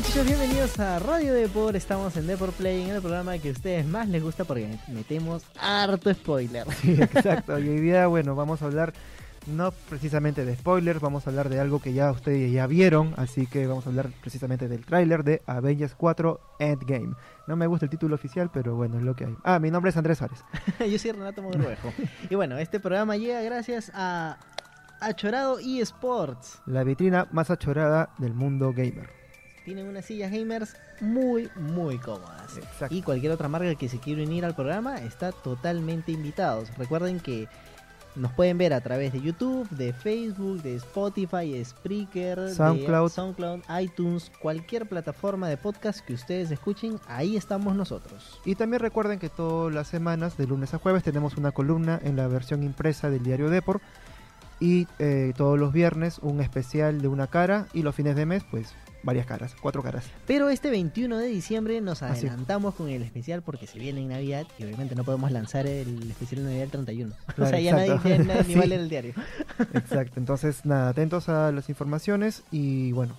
muchachos? Bienvenidos a Radio Depor. Estamos en Depor Play, en el programa que a ustedes más les gusta porque metemos harto spoiler. Sí, exacto. Y hoy día, bueno, vamos a hablar no precisamente de spoilers, vamos a hablar de algo que ya ustedes ya vieron, así que vamos a hablar precisamente del tráiler de Avengers 4 Endgame. No me gusta el título oficial, pero bueno, es lo que hay. Ah, mi nombre es Andrés Suárez. Yo soy Renato Monruejo. y bueno, este programa llega gracias a Achorado eSports. La vitrina más achorada del mundo gamer. Tienen unas sillas gamers muy, muy cómodas. Exacto. Y cualquier otra marca que se quiera unir al programa está totalmente invitados. Recuerden que nos pueden ver a través de YouTube, de Facebook, de Spotify, Spreaker, SoundCloud. de SoundCloud, iTunes, cualquier plataforma de podcast que ustedes escuchen, ahí estamos nosotros. Y también recuerden que todas las semanas, de lunes a jueves, tenemos una columna en la versión impresa del diario Depor. Y eh, todos los viernes un especial de una cara. Y los fines de mes, pues varias caras, cuatro caras. Pero este 21 de diciembre nos adelantamos con el especial porque se viene en Navidad y obviamente no podemos lanzar el especial de Navidad el 31. o sea, ya nadie, exacto. nadie ni Sí. va a leer el diario. Exacto, entonces nada, atentos a las informaciones y bueno,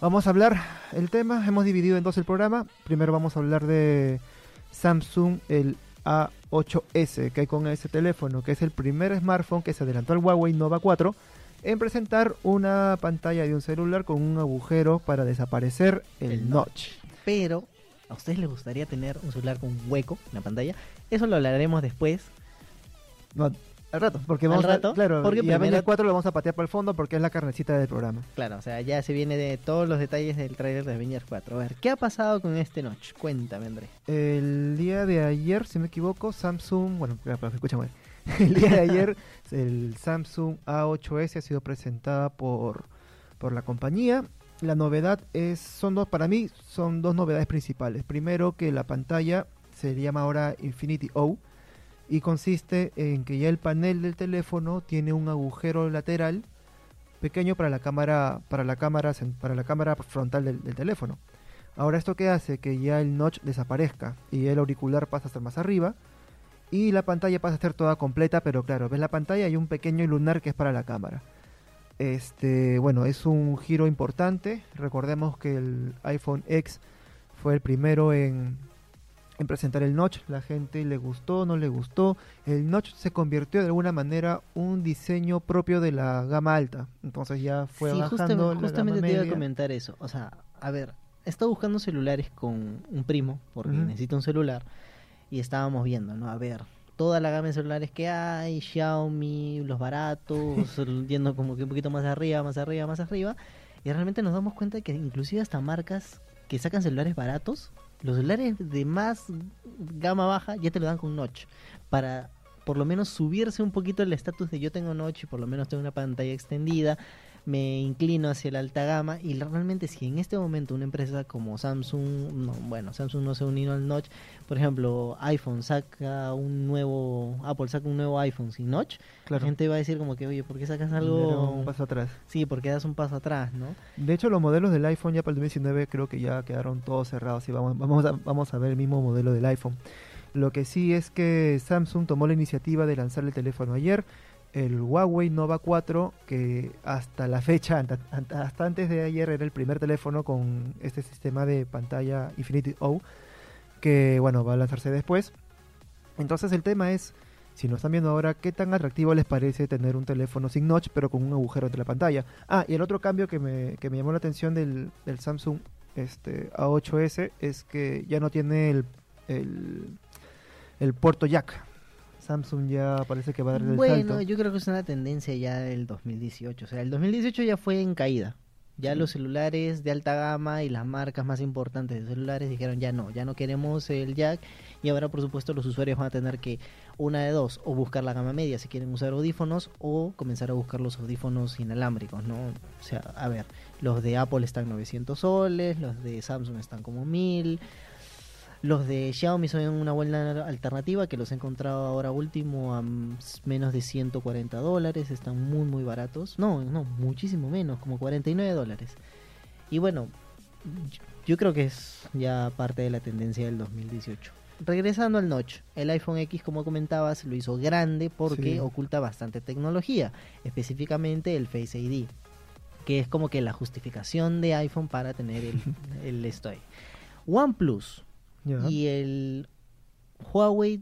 vamos a hablar el tema, hemos dividido en dos el programa, primero vamos a hablar de Samsung, el A8S que hay con ese teléfono, que es el primer smartphone que se adelantó al Huawei Nova 4 en presentar una pantalla de un celular con un agujero para desaparecer el, El notch. Pero, ¿a ustedes les gustaría tener un celular con un hueco en la pantalla? Eso lo hablaremos después. No, al rato, porque ¿Al vamos rato? a, claro, Porque y primero- 4 lo vamos a patear para el fondo porque es la carnecita del programa. Claro, o sea, ya se viene de todos los detalles del trailer de Avengers 4. A ver, ¿qué ha pasado con este notch? Cuéntame, André. El día de ayer, si me equivoco, Samsung, bueno, mal. El día de ayer, el Samsung A8S ha sido presentada por, por la compañía. La novedad es, son dos, para mí, son dos novedades principales. Primero, que la pantalla se llama ahora Infinity O y consiste en que ya el panel del teléfono tiene un agujero lateral pequeño para la cámara, para la cámara, para la cámara frontal del- teléfono. Ahora esto que hace que ya el notch desaparezca y el auricular pasa a estar más arriba y la pantalla pasa a estar toda completa, pero claro, ves la pantalla y un pequeño lunar que es para la cámara. Este, bueno, es un giro importante. Recordemos que el iPhone X fue el primero en, en presentar el notch. La gente le gustó, no le gustó. El notch se convirtió de alguna manera un diseño propio de la gama alta. Entonces ya fue sí, bajando justamente, la justamente gama te iba a comentar eso. O sea, a ver, he estado buscando celulares con un primo, porque Ujú. necesito un celular, y estábamos viendo, ¿no? A ver, toda la gama de celulares que hay, Xiaomi, los baratos, yendo como que un poquito más arriba, más arriba, más arriba, y realmente nos damos cuenta que inclusive hasta marcas que sacan celulares baratos, los celulares de más gama baja ya te lo dan con notch, para por lo menos subirse un poquito el estatus de yo tengo notch y por lo menos tengo una pantalla extendida, me inclino hacia la alta gama y realmente si en este momento una empresa como Samsung, no, bueno, Samsung no se unido al notch, por ejemplo, iPhone saca un nuevo, Apple saca un nuevo iPhone sin notch, Claro, la gente va a decir como que, oye, ¿por qué sacas algo? un paso atrás. Sí, porque das un paso atrás, ¿no? De hecho, los modelos del iPhone ya para el 2019 creo que ya quedaron todos cerrados y vamos, vamos, a, vamos a ver el mismo modelo del iPhone. Lo que sí es que Samsung tomó la iniciativa de lanzar el teléfono ayer, el Huawei Nova 4, que hasta la fecha, hasta antes de ayer era el primer teléfono con este sistema de pantalla Infinity O, que bueno, va a lanzarse después. Entonces el tema es, si nos están viendo ahora, ¿qué tan atractivo les parece tener un teléfono sin notch pero con un agujero entre la pantalla? Ah, y el otro cambio que me, que me llamó la atención del, del Samsung este, A8S es que ya no tiene el, el, el puerto jack. Samsung ya parece que va a dar el Bueno, salto. yo creo que es una tendencia ya del 2018. O sea, el 2018 ya fue en caída. Ya Sí. los celulares de alta gama y las marcas más importantes de celulares dijeron ya no, ya no queremos el jack. Y ahora, por supuesto, los usuarios van a tener que, una de dos, o buscar la gama media si quieren usar audífonos, o comenzar a buscar los audífonos inalámbricos, ¿no? O sea, a ver, los de Apple están 900 soles, los de Samsung están como 1000. Los de Xiaomi son una buena alternativa que los he encontrado ahora último a menos de 140 dólares. Están muy, muy baratos. No, no, muchísimo menos, como 49 dólares. Y bueno, yo- creo que es ya parte de la tendencia del 2018. Regresando al notch, el iPhone X, como comentabas, lo hizo grande porque Sí. oculta bastante tecnología, específicamente el Face ID. que es como que la justificación de iPhone para tener el, el esto ahí. OnePlus Y el Huawei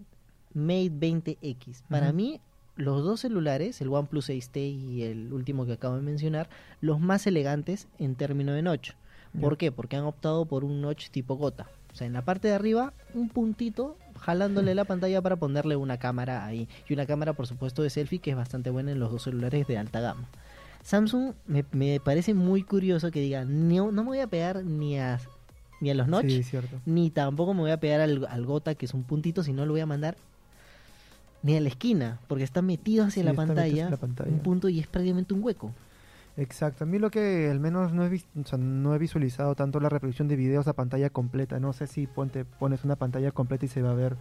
Mate 20X. Para mí, los dos celulares, el OnePlus 6T y el último que acabo de mencionar, los más elegantes en términos de notch. ¿Por qué? Porque han optado por un notch tipo gota. O sea, en la parte de arriba, un puntito jalándole la pantalla para ponerle una cámara ahí. Y una cámara, por supuesto, de selfie que es bastante buena en los dos celulares de alta gama. Samsung me, me parece muy curioso que diga, no, no me voy a pegar ni a, ni a los notch, Sí, cierto. ni tampoco me voy a pegar al, al gota, que es un puntito, sino lo voy a mandar ni a la esquina, porque está metido hacia Sí, la está metido hacia pantalla, la pantalla. un punto y es prácticamente un hueco. Exacto. A mí lo que al menos no he, o sea, no he visualizado tanto la reproducción de videos a pantalla completa. No sé si ponte, pones una pantalla completa y se va a ver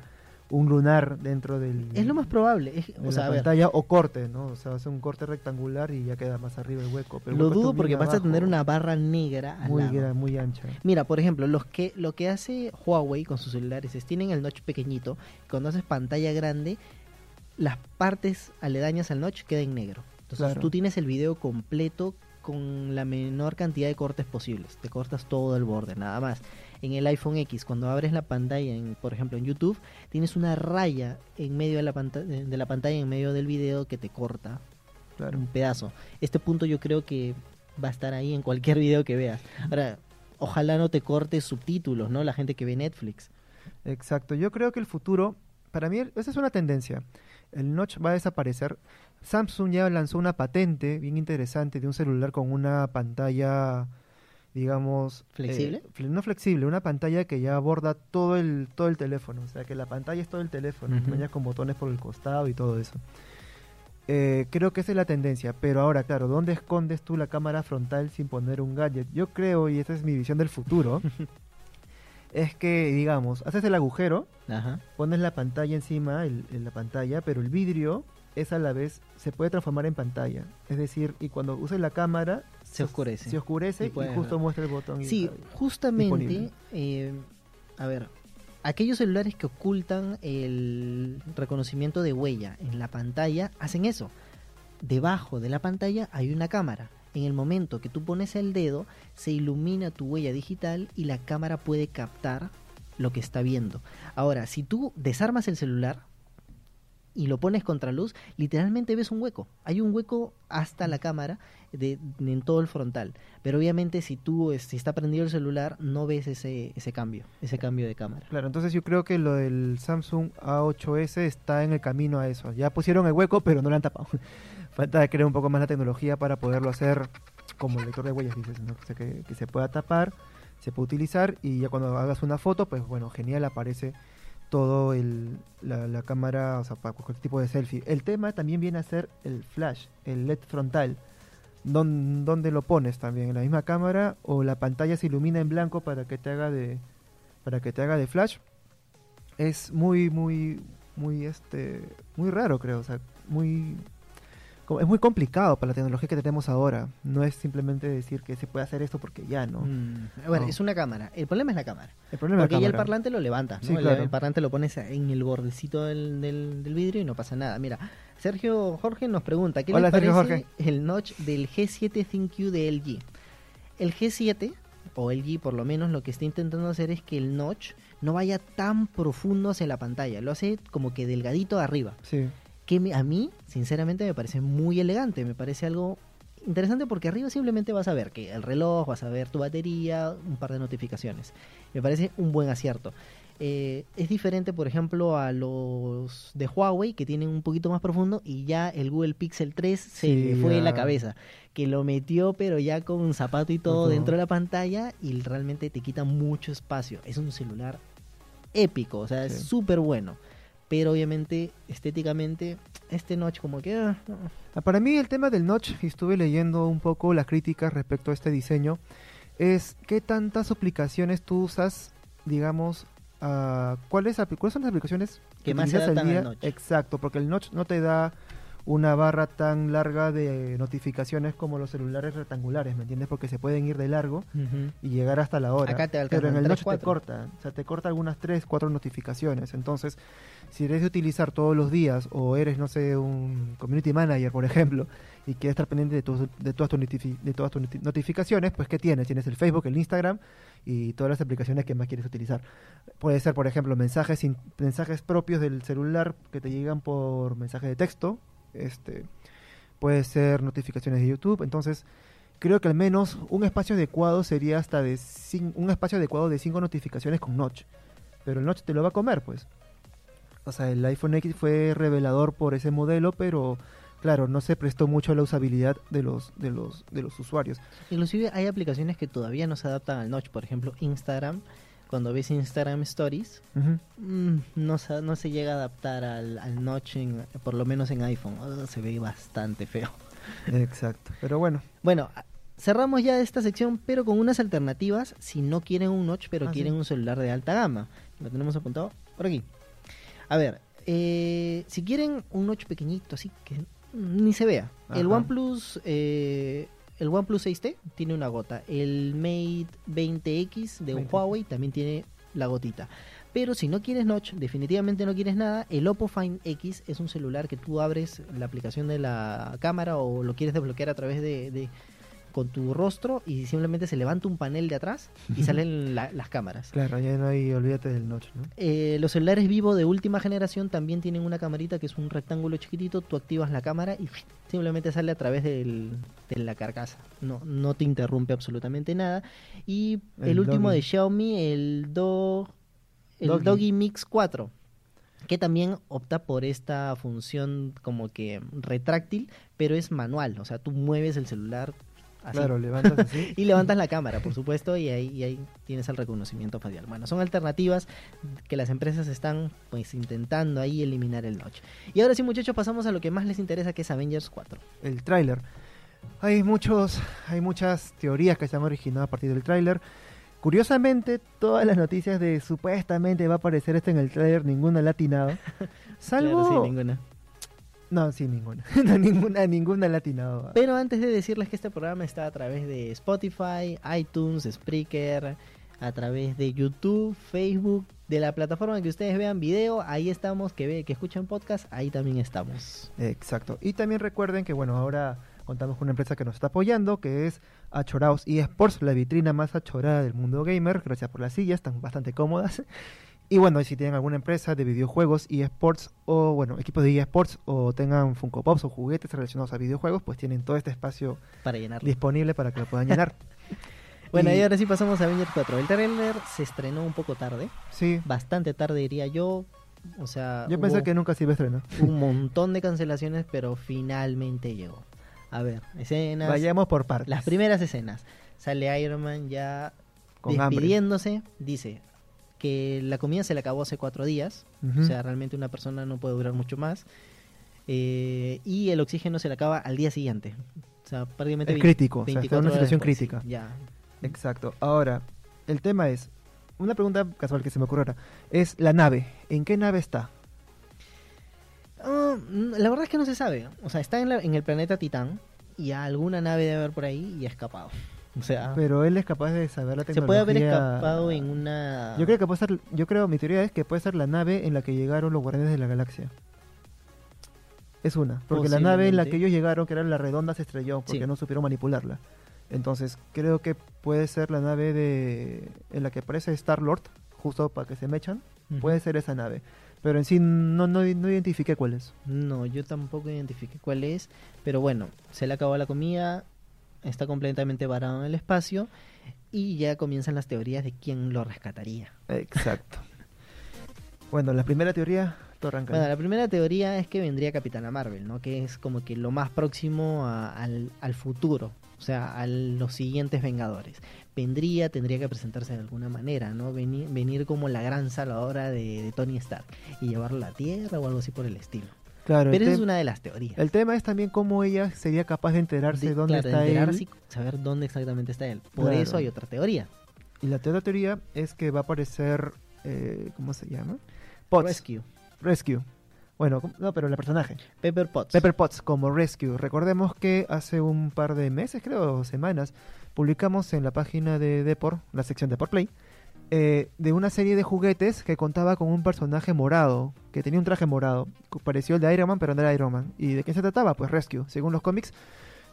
un lunar dentro del, Es lo más probable. es- de o sea, la a ver, pantalla o corte, ¿no? O sea, hace un corte rectangular y ya queda más arriba el hueco. Pero el lo hueco dudo porque vas a tener una barra negra al muy, lado. gra- muy ancha. Mira, por ejemplo, los que lo que hace Huawei con sus celulares es tienen el notch pequeñito, cuando haces pantalla grande, las partes aledañas al notch quedan en negro. Entonces Claro. tú tienes el video completo con la menor cantidad de cortes posibles. Te cortas todo el borde, nada más. En el iPhone X, cuando abres la pantalla, en, por ejemplo en YouTube, tienes una raya en medio de la, panta- de la pantalla, en medio del video que te corta Claro. un pedazo. Este punto yo creo que va a estar ahí en cualquier video que veas. Ahora, ojalá no te cortes subtítulos, ¿no? La gente que ve Netflix. Exacto. Yo creo que el futuro, para mí, esa es una tendencia. El notch va a desaparecer. Samsung ya lanzó una patente bien interesante de un celular con una pantalla, digamos... ¿Flexible? eh, fle- no flexible, una pantalla que ya aborda todo el, todo el teléfono. O sea, que la pantalla es todo el teléfono. Ujú. ya con botones por el costado y todo eso. Eh, creo que esa es la tendencia. Pero ahora, claro, ¿dónde escondes tú la cámara frontal sin poner un gadget? Yo creo, y esta es mi visión del futuro, es que, digamos, haces el agujero Ajá. pones la pantalla encima, el- la pantalla, pero el vidrio es a la vez, se puede transformar en pantalla. Es decir, y cuando uses la cámara, Se oscurece. se oscurece Y justo ver. muestra el botón. Sí, justamente, eh, a ver, aquellos celulares que ocultan el reconocimiento de huella en la pantalla hacen eso. Debajo de la pantalla hay una cámara. En el momento que tú pones el dedo, se ilumina tu huella digital y la cámara puede captar lo que está viendo. Ahora, si tú desarmas el celular y lo pones contra luz, literalmente ves un hueco. Hay un hueco hasta la cámara de, en todo el frontal. Pero obviamente si tú, eh, si está prendido el celular, no ves ese, ese cambio, ese cambio de cámara. Claro, entonces yo creo que lo del Samsung A8S está en el camino a eso. Ya pusieron el hueco, pero no lo han tapado. Falta crear un poco más la tecnología para poderlo hacer como el lector de huellas, dices, ¿no? O sea, que, que se pueda tapar, se puede utilizar y ya cuando hagas una foto, pues bueno, genial, aparece todo el, la, la cámara, o sea, para cualquier tipo de selfie. El tema también viene a ser el flash, el LED frontal. Don- ¿Dónde lo pones también? ¿En la misma cámara o la pantalla se ilumina en blanco para que te haga de para que te haga de flash? Es muy muy muy este muy raro, creo, o sea, muy es muy complicado para la tecnología que tenemos ahora. No es simplemente decir que se puede hacer esto porque ya, ¿no? Mm, Bueno, No. es una cámara. El problema es la cámara. El problema es Porque la ya el parlante lo levantas, ¿no? Sí, El- claro. el, parlante lo pones en el bordecito del, del- del vidrio y no pasa nada. Mira, Sergio Jorge nos pregunta, ¿qué Hola, les parece Jorge. el notch del G7 ThinQ de LG? El G7, o LG por lo menos, lo que está intentando hacer es que el notch no vaya tan profundo hacia la pantalla. Lo hace como que delgadito arriba. Sí. Que me- a mí, sinceramente, me parece muy elegante. Me parece algo interesante porque arriba simplemente vas a ver que el reloj, vas a ver tu batería, un par de notificaciones. Me parece un buen acierto. Eh, es diferente, por ejemplo, a los de Huawei que tienen un poquito más profundo y ya el Google Pixel 3 se Sí, le fue en la cabeza. Que lo metió, pero ya con un zapato y todo dentro de la pantalla y realmente te quita mucho espacio. Es un celular épico, o sea, es súper bueno. Pero obviamente, estéticamente, este notch como que... ah, no. Ah, Para mí el tema del notch, y estuve leyendo un poco las críticas respecto a este diseño, es qué tantas aplicaciones tú usas, digamos, ah, ¿cuáles, ¿cuáles son las aplicaciones Que más se al adaptan al día? notch. Exacto, porque el notch no te da una barra tan larga de notificaciones como los celulares rectangulares, ¿me entiendes? Porque se pueden ir de largo y llegar hasta la hora. Acá te Pero en alcanzan el tres, Notch te corta, o sea, te corta algunas 3, 4 notificaciones. Entonces, si eres de utilizar todos los días o eres, no sé, un community manager, por ejemplo, y quieres estar pendiente de, tus- de, todas, tus de todas tus noti- notificaciones, pues ¿qué tienes? Tienes el Facebook, el Instagram y todas las aplicaciones que más quieres utilizar. Puede ser, por ejemplo, mensajes, mensajes propios del celular que te llegan por mensaje de texto. Este, puede ser notificaciones de YouTube. Entonces, creo que al menos un espacio adecuado sería hasta de un espacio adecuado de cinco notificaciones con Notch. Pero el Notch te lo va a comer, pues. O sea, el iPhone X fue revelador por ese modelo, pero claro, no se prestó mucho a la usabilidad de los de los de los usuarios. Inclusive hay aplicaciones que todavía no se adaptan al notch, por ejemplo Instagram. Cuando ves Instagram Stories, mm, no, se, no se llega a adaptar al, al notch, en- por lo menos en iPhone. Ah, se ve bastante feo. Exacto. Pero bueno, Bueno, a- cerramos ya esta sección, pero con unas alternativas si no quieren un notch, pero Ah, quieren sí. un celular de alta gama. Lo tenemos apuntado por aquí. A ver, eh, si quieren un notch pequeñito, así que ni se vea. El. OnePlus, eh, el OnePlus 6T tiene una gota. El Mate 20X de 20. Huawei también tiene la gotita. Pero si no quieres notch, definitivamente no quieres nada, el Oppo Find X es un celular que tú abres la aplicación de la cámara o lo quieres desbloquear a través de, de- con tu rostro y simplemente se levanta un panel de atrás y salen la- las cámaras. claro, ya no hay, olvídate del Notch, ¿no? Eh, los celulares vivo de última generación también tienen una camarita que es un rectángulo chiquitito, tú activas la cámara y simplemente sale a través del- de la carcasa. No, no te interrumpe absolutamente nada. Y el, El último Doggy. de Xiaomi, el, Do, el Doggy. Doggy Mix 4 que también opta por esta función como que retráctil, pero es manual, o sea, tú mueves el celular así Claro, levantas así. y levantas la cámara, por supuesto, y ahí, y ahí tienes el reconocimiento facial. Bueno, son alternativas que las empresas están pues intentando ahí eliminar el notch. Y ahora sí, muchachos, pasamos a lo que más les interesa, que es Avengers 4. el tráiler. Hay muchos, hay muchas teorías que se han originado a partir del tráiler. Curiosamente, todas las noticias de supuestamente va a aparecer esto en el tráiler, ninguna la ha atinado. Salvo... Claro, sí, ninguna. No, sí, ninguna. No, ninguna, ninguna la ha atinado. Pero antes de decirles que este programa está a través de Spotify, iTunes, Spreaker, a través de YouTube, Facebook, de la plataforma que ustedes vean video, ahí estamos, que ve, que escuchan podcast, ahí también estamos. Exacto. Y también recuerden que, bueno, ahora contamos con una empresa que nos está apoyando, que es Achoraos eSports, la vitrina más achorada del mundo gamer. Gracias por las sillas, están bastante cómodas. Y bueno, si tienen alguna empresa de videojuegos y esports o bueno, equipos de eSports o tengan Funko Pops o juguetes relacionados a videojuegos, pues tienen todo este espacio Para llenarlo. disponible para que lo puedan llenar. Bueno, Y- y ahora sí pasamos a Avengers 4. El trailer se estrenó un poco tarde, Sí, bastante tarde diría yo. O sea, yo pensé que nunca se iba a estrenar. un montón de cancelaciones, pero finalmente llegó. A ver, escenas. Vayamos por partes. Las primeras escenas. Sale Iron Man ya Con hambre. despidiéndose. Dice que la comida se le acabó hace cuatro días. O sea, realmente una persona no puede durar mucho más. Eh, y el oxígeno se le acaba al día siguiente. O sea, prácticamente Es 20 crítico, o sea, está en 24 una situación después, crítica. sí, ya. Exacto. Ahora, el tema es, una pregunta casual que se me ocurre ahora, es la nave. ¿En qué nave está? Ah, mm, la verdad es que no se sabe. O sea, está en, la- en el planeta Titán y alguna nave debe haber por ahí y ha escapado. O sea, Pero él es capaz de saber la Ah. se tecnología. puede haber escapado en una... Yo creo que puede ser, yo creo, mi teoría es que puede ser la nave en la que llegaron los guardianes de la galaxia. Es una, porque la nave en la que ellos llegaron, que era la redonda, se estrelló porque Sí. no supieron manipularla. Entonces, creo que puede ser la nave de en la que aparece Star Lord, justo para que se mechan. Ujú. Puede ser esa nave. Pero en sí no, no, no identifiqué cuál es. No, yo tampoco identifiqué cuál es, pero bueno, se le acabó la comida, está completamente varado en el espacio y ya comienzan las teorías de quién lo rescataría. Exacto. bueno, la primera teoría, tú arranca. Bueno, la primera teoría es que vendría Capitana Marvel, ¿no? Que es como que lo más próximo a- al, al futuro, o sea, a los siguientes Vengadores. Vendría, tendría que presentarse de alguna manera, ¿no? Venir, venir como la gran salvadora de, de Tony Stark y llevarlo a la Tierra o algo así por el estilo. Claro, Pero el, esa es una de las teorías. el tema es también cómo ella sería capaz de enterarse De- dónde claro, de está enterarse él. y saber dónde exactamente está él. Por Claro. eso hay otra teoría. Y la otra teoría es que va a aparecer, eh, ¿cómo se llama? Pots. Rescue. Rescue. Bueno, no, pero la personaje. Pepper Potts. Pepper Potts como Rescue. Recordemos que hace un par de meses, creo, o semanas, publicamos en la página de Deport, la sección Deport Play, eh, de una serie de juguetes que contaba con un personaje morado, que tenía un traje morado. que Pareció el de Iron Man, pero no era Iron Man. ¿Y de qué se trataba? Pues Rescue. Según los cómics,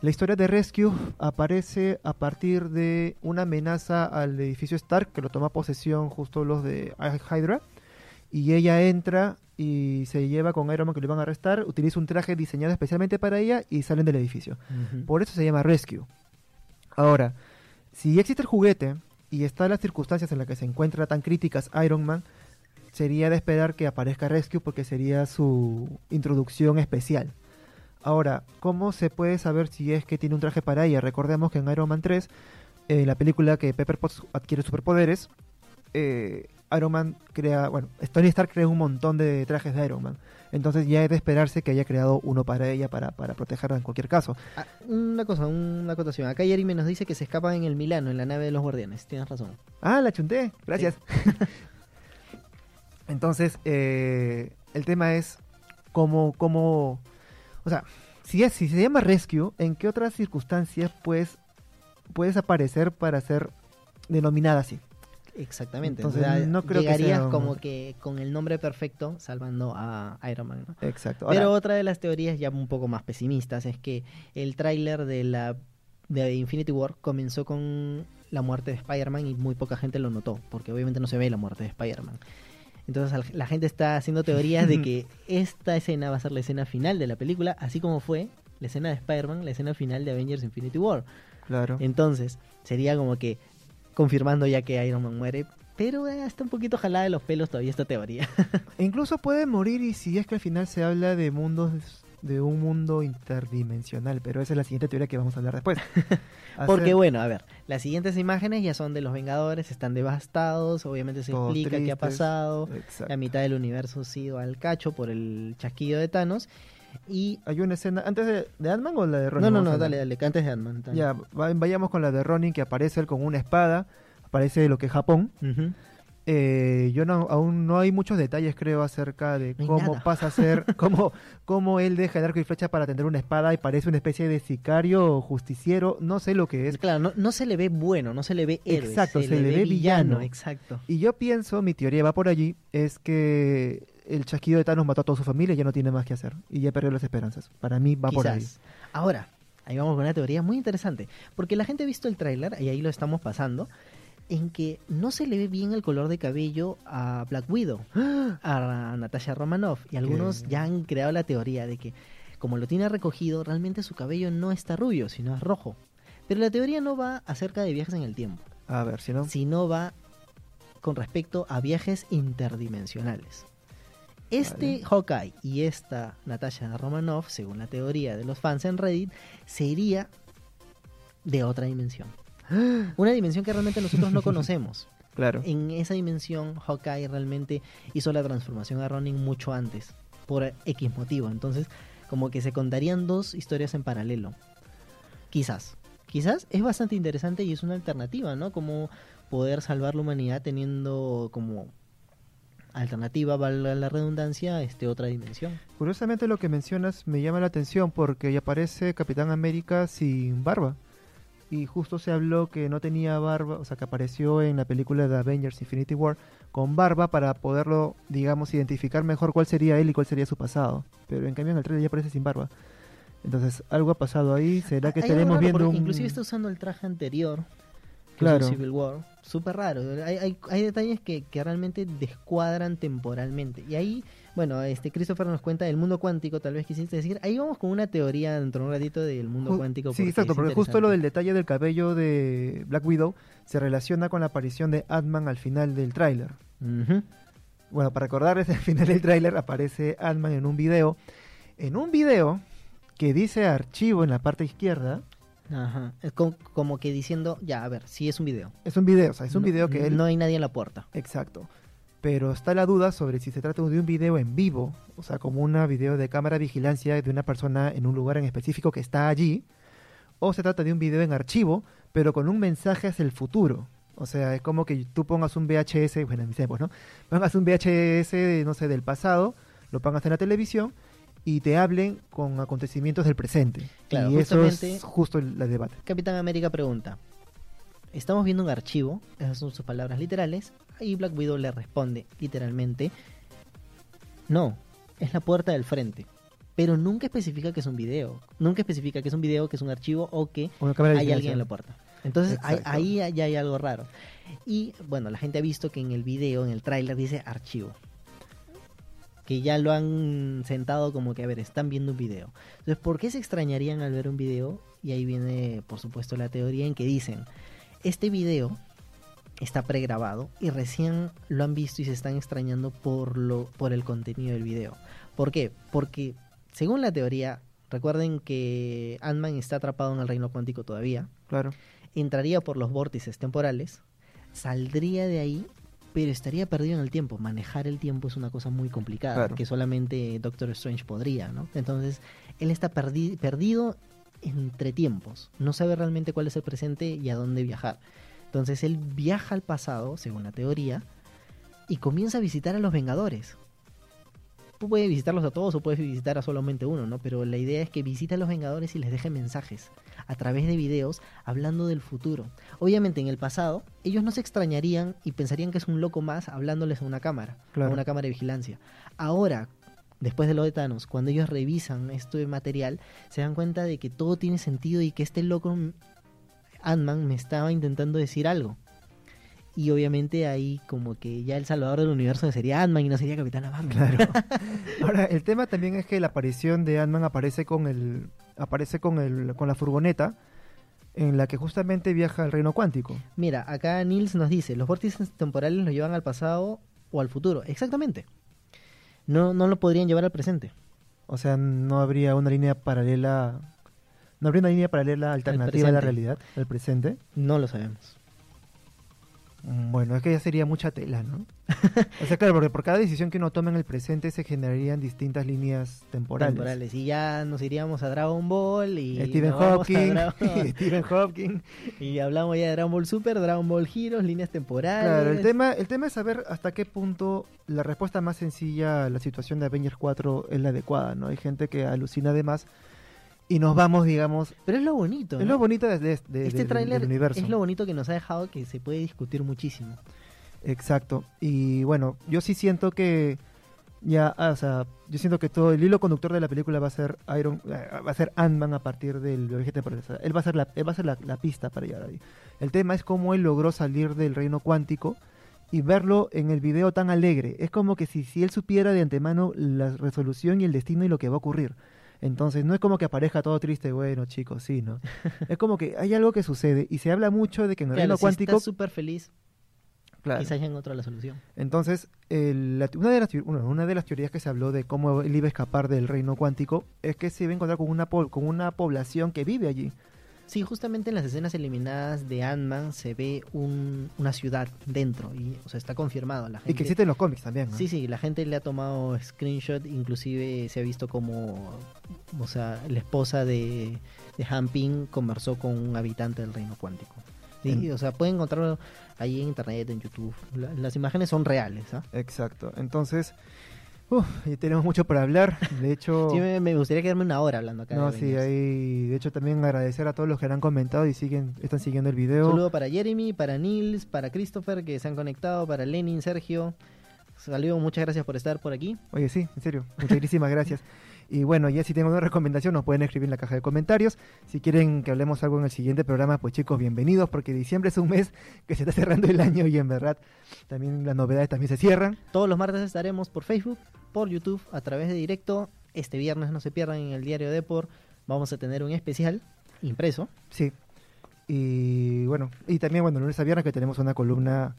la historia de Rescue aparece a partir de una amenaza al edificio Stark, que lo toma posesión justo los de Hydra. Y ella entra y se lleva con Iron Man que lo iban a arrestar, utiliza un traje diseñado especialmente para ella y salen del edificio. Por eso se llama Rescue. Ahora, si existe el juguete y están las circunstancias en las que se encuentra tan críticas Iron Man, sería de esperar que aparezca Rescue porque sería su introducción especial. Ahora, ¿cómo se puede saber si es que tiene un traje para ella? Recordemos que en Iron Man 3, en la película que Pepper Potts adquiere superpoderes, eh, Iron Man crea, bueno, Tony Stark crea un montón de trajes de Iron Man. Entonces ya es de esperarse que haya creado uno para ella para, para protegerla en cualquier caso. Ah, una cosa, una acotación. Acá Jeremy nos dice que se escapan en el Milano, en la nave de los guardianes. Tienes razón. Ah, la chunté. Gracias. Entonces, eh, el tema es cómo, cómo, o sea, si, es, si se llama Rescue, ¿en qué otras circunstancias pues, puedes aparecer para ser denominada así? Exactamente. Entonces, sea, no creo que llegarías sea un- como que con el nombre perfecto salvando a Iron Man, ¿no? Exacto. Pero otra de las teorías ya un poco más pesimistas es que el tráiler de la de Infinity War comenzó con la muerte de Spider-Man y muy poca gente lo notó, porque obviamente no se ve la muerte de Spider-Man. Entonces la gente está haciendo teorías de que esta escena va a ser la escena final de la película, así como fue la escena de Spider-Man, la escena final de Avengers Infinity War. claro. Entonces, sería como que confirmando ya que Iron Man muere, pero eh, está un poquito jalada de los pelos todavía esta teoría. Incluso puede morir y si es que al final se habla de mundos de un mundo interdimensional, pero esa es la siguiente teoría que vamos a hablar después. Porque Hacer- bueno, a ver, las siguientes imágenes ya son de los Vengadores, están devastados, obviamente se Todos explica qué ha pasado, Exacto. la mitad del universo ha sido al cacho por el chasquido de Thanos y... Hay una escena antes de, de Ant-Man o la de Ronin. No, no, no, dale, dale, que antes de Ant-Man. Ya, va- vayamos con la de Ronin que aparece él con una espada, aparece lo que es Japón. Eh, yo no, aún no hay muchos detalles creo acerca de No cómo nada. pasa a ser, cómo, cómo él deja el arco y flecha para tener una espada y parece una especie de sicario o justiciero, no sé lo que es. Claro, no, no se le ve bueno, no se le ve héroe, Exacto, se le ve villano. Exacto. Y yo pienso, mi teoría va por allí, es que el chasquido de Thanos mató a toda su familia y ya no tiene más que hacer. Y ya perdió las esperanzas. Para mí va por ahí. Ahora, ahí vamos con una teoría muy interesante. Porque la gente ha visto el tráiler, y ahí lo estamos pasando, en que no se le ve bien el color de cabello a Black Widow, a Natasha Romanoff. Y algunos ¿Qué? ya han creado la teoría de que, como lo tiene recogido, realmente su cabello no está rubio, sino es rojo. Pero la teoría no va acerca de viajes en el tiempo, A ver, si no. sino va con respecto a viajes interdimensionales. Este Vale. Hawkeye y esta Natasha Romanoff, según la teoría de los fans en Reddit, sería de otra dimensión. Una dimensión que realmente nosotros no conocemos. Claro. En esa dimensión, Hawkeye realmente hizo la transformación a Ronin mucho antes, por X motivo. Entonces, como que se contarían dos historias en paralelo. Quizás. Quizás es bastante interesante y es una alternativa, ¿no? Como poder salvar la humanidad teniendo como alternativa, valga la redundancia, este otra dimensión. Curiosamente lo que mencionas me llama la atención porque ya aparece Capitán América sin barba. Y justo se habló que no tenía barba, o sea, que apareció en la película de Avengers Infinity War con barba para poderlo, digamos, identificar mejor cuál sería él y cuál sería su pasado. Pero en cambio en el trailer ya aparece sin barba. Entonces, algo ha pasado ahí. ¿Será que estaremos viendo un... Inclusive está usando el traje anterior, Claro. Civil War. Súper raro. Hay, hay, hay detalles que, que realmente descuadran temporalmente. Y ahí, bueno, este Christopher nos cuenta del mundo cuántico, tal vez quisiste decir. Ahí vamos con una teoría dentro de un ratito del mundo Ju- cuántico. Sí, exacto, porque justo lo del detalle del cabello de Black Widow se relaciona con la aparición de Ant-Man al final del tráiler. Bueno, para recordarles, al final del tráiler aparece Ant-Man en un video. En un video que dice archivo en la parte izquierda. Ajá. Es co- como que diciendo, ya, a ver, sí es un video. Es un video, o sea, es un No- video que él... No hay nadie en la puerta. Exacto. Pero está la duda sobre si se trata de un video en vivo, o sea, como una video de cámara de vigilancia de una persona en un lugar en específico que está allí, o se trata de un video en archivo, pero con un mensaje hacia el futuro. O sea, es como que tú pongas un VHS, bueno, en mis tiempos, ¿no? Pongas un VHS, no sé, del pasado, lo pongas en la televisión y te hablen con acontecimientos del presente. Claro, y eso es justo el, el debate. Capitán América pregunta, estamos viendo un archivo, esas son sus palabras literales, y Black Widow le responde literalmente, no, es la puerta del frente. Pero nunca especifica que es un video, nunca especifica que es un video, que es un archivo o que hay alguien en la puerta. Entonces ahí ya hay algo raro. Y bueno, la gente ha visto que en el video, en el tráiler dice archivo. Que ya lo han sentado como que, a ver, están viendo un video. Entonces, ¿por qué se extrañarían al ver un video? Y ahí viene, por supuesto, la teoría en que dicen, este video está pregrabado y recién lo han visto y se están extrañando por, lo, por el contenido del video. ¿Por qué? Porque, según la teoría, recuerden que Ant-Man está atrapado en el reino cuántico todavía Claro. entraría por los vórtices temporales, saldría de ahí, pero estaría perdido en el tiempo. Manejar el tiempo es una cosa muy complicada, Claro. que solamente Doctor Strange podría, ¿no? Entonces, él está perdi- perdido entre tiempos, no sabe realmente cuál es el presente y a dónde viajar. Entonces, él viaja al pasado, según la teoría, y comienza a visitar a los Vengadores. Puede visitarlos a todos o puede visitar a solamente uno, ¿no? Pero la idea es que visite a los Vengadores y les deje mensajes a través de videos hablando del futuro. Obviamente en el pasado ellos no se extrañarían y pensarían que es un loco más hablándoles a una cámara, Claro. a una cámara de vigilancia. Ahora, después de lo de Thanos, cuando ellos revisan este material, se dan cuenta de que todo tiene sentido y que este loco Ant-Man me estaba intentando decir algo. Y obviamente ahí como que ya el salvador del universo sería Ant-Man y no sería Capitán América. Claro. Ahora, el tema también es que la aparición de Ant-Man aparece con el aparece con el con la furgoneta en la que justamente viaja al reino cuántico. Mira, acá Nils nos dice, los vórtices temporales los llevan al pasado o al futuro. Exactamente. No, no lo podrían llevar al presente. O sea, no habría una línea paralela no habría una línea paralela alternativa a la realidad, al presente. No lo sabemos. Bueno, es que ya sería mucha tela, ¿no? o sea, claro, porque por cada decisión que uno toma en el presente se generarían distintas líneas temporales. Temporales. Y ya nos iríamos a Dragon Ball y... Stephen Hawking, Dragon- Stephen Hawking. y hablamos ya de Dragon Ball Super, Dragon Ball Heroes, líneas temporales. Claro, el tema, el tema es saber hasta qué punto la respuesta más sencilla a la situación de Avengers 4 es la adecuada, ¿no? Hay gente que alucina además y nos vamos, digamos, Pero es lo bonito. es ¿no? lo bonito de, de- de- este tráiler del universo. es lo bonito que nos ha dejado que se puede discutir muchísimo. Exacto. Y bueno, yo sí siento que ya, ah, o sea, yo siento que todo el hilo conductor de la película va a ser Iron, eh, va a ser Ant-Man a partir del viaje temporal. O sea, él va a ser la, él va a ser la, la pista para llegar ahí. El tema es cómo él logró salir del reino cuántico y verlo en el video tan alegre. Es como que si, si él supiera de antemano la resolución y el destino y lo que va a ocurrir. Entonces, no es como que aparezca todo triste, bueno, chicos, sí, ¿no? es como que hay algo que sucede y se habla mucho de que en el Claro, reino si cuántico... súper feliz, claro. quizás ya encontró la solución. Entonces, el- la- una, de las, bueno, una de las teorías que se habló de cómo él iba a escapar del reino cuántico es que se iba a encontrar con una, con una población que vive allí. Sí, justamente en las escenas eliminadas de Ant-Man se ve un- una ciudad dentro y o sea, está confirmado. La gente, Y que existe en los cómics también. ¿no? Sí, sí, la gente le ha tomado screenshot, inclusive se ha visto como, o sea, la esposa de, de Han Ping conversó con un habitante del reino cuántico. Sí, o sea, pueden encontrarlo ahí en internet, en YouTube. La- las imágenes son reales, ¿ah? Exacto. Entonces, uf, y tenemos mucho para hablar. De hecho, Sí, me, me gustaría quedarme una hora hablando acá. de no, sí, Avengers. hay, de hecho también agradecer a todos los que han comentado y siguen, están siguiendo el Un video. saludo para Jeremy, para Nils, para Christopher que se han conectado, para Lenin, Sergio. Saludos, muchas gracias por estar por aquí. Oye, sí, en serio, muchísimas gracias. Y bueno, ya si tienen una recomendación nos pueden escribir en la caja de comentarios. Si quieren que hablemos algo en el siguiente programa, pues chicos, bienvenidos, porque diciembre es un mes que se está cerrando el año y en verdad también las novedades también se cierran. Todos los martes estaremos por Facebook, por YouTube, a través de directo. Este viernes no se pierdan en el diario Depor. Vamos a tener un especial impreso. Sí. Y bueno, y también bueno, lunes a viernes que tenemos una columna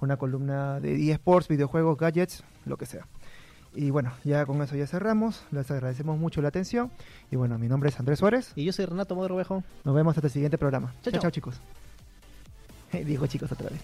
una columna de eSports, videojuegos, gadgets, lo que sea. Y bueno, ya con eso ya cerramos. Les agradecemos mucho la atención. Y bueno, mi nombre es Andrés Suárez. Y yo soy Renato Modrovejo. Nos vemos hasta el siguiente programa. Chao, chao, chicos. Dijo chicos otra vez.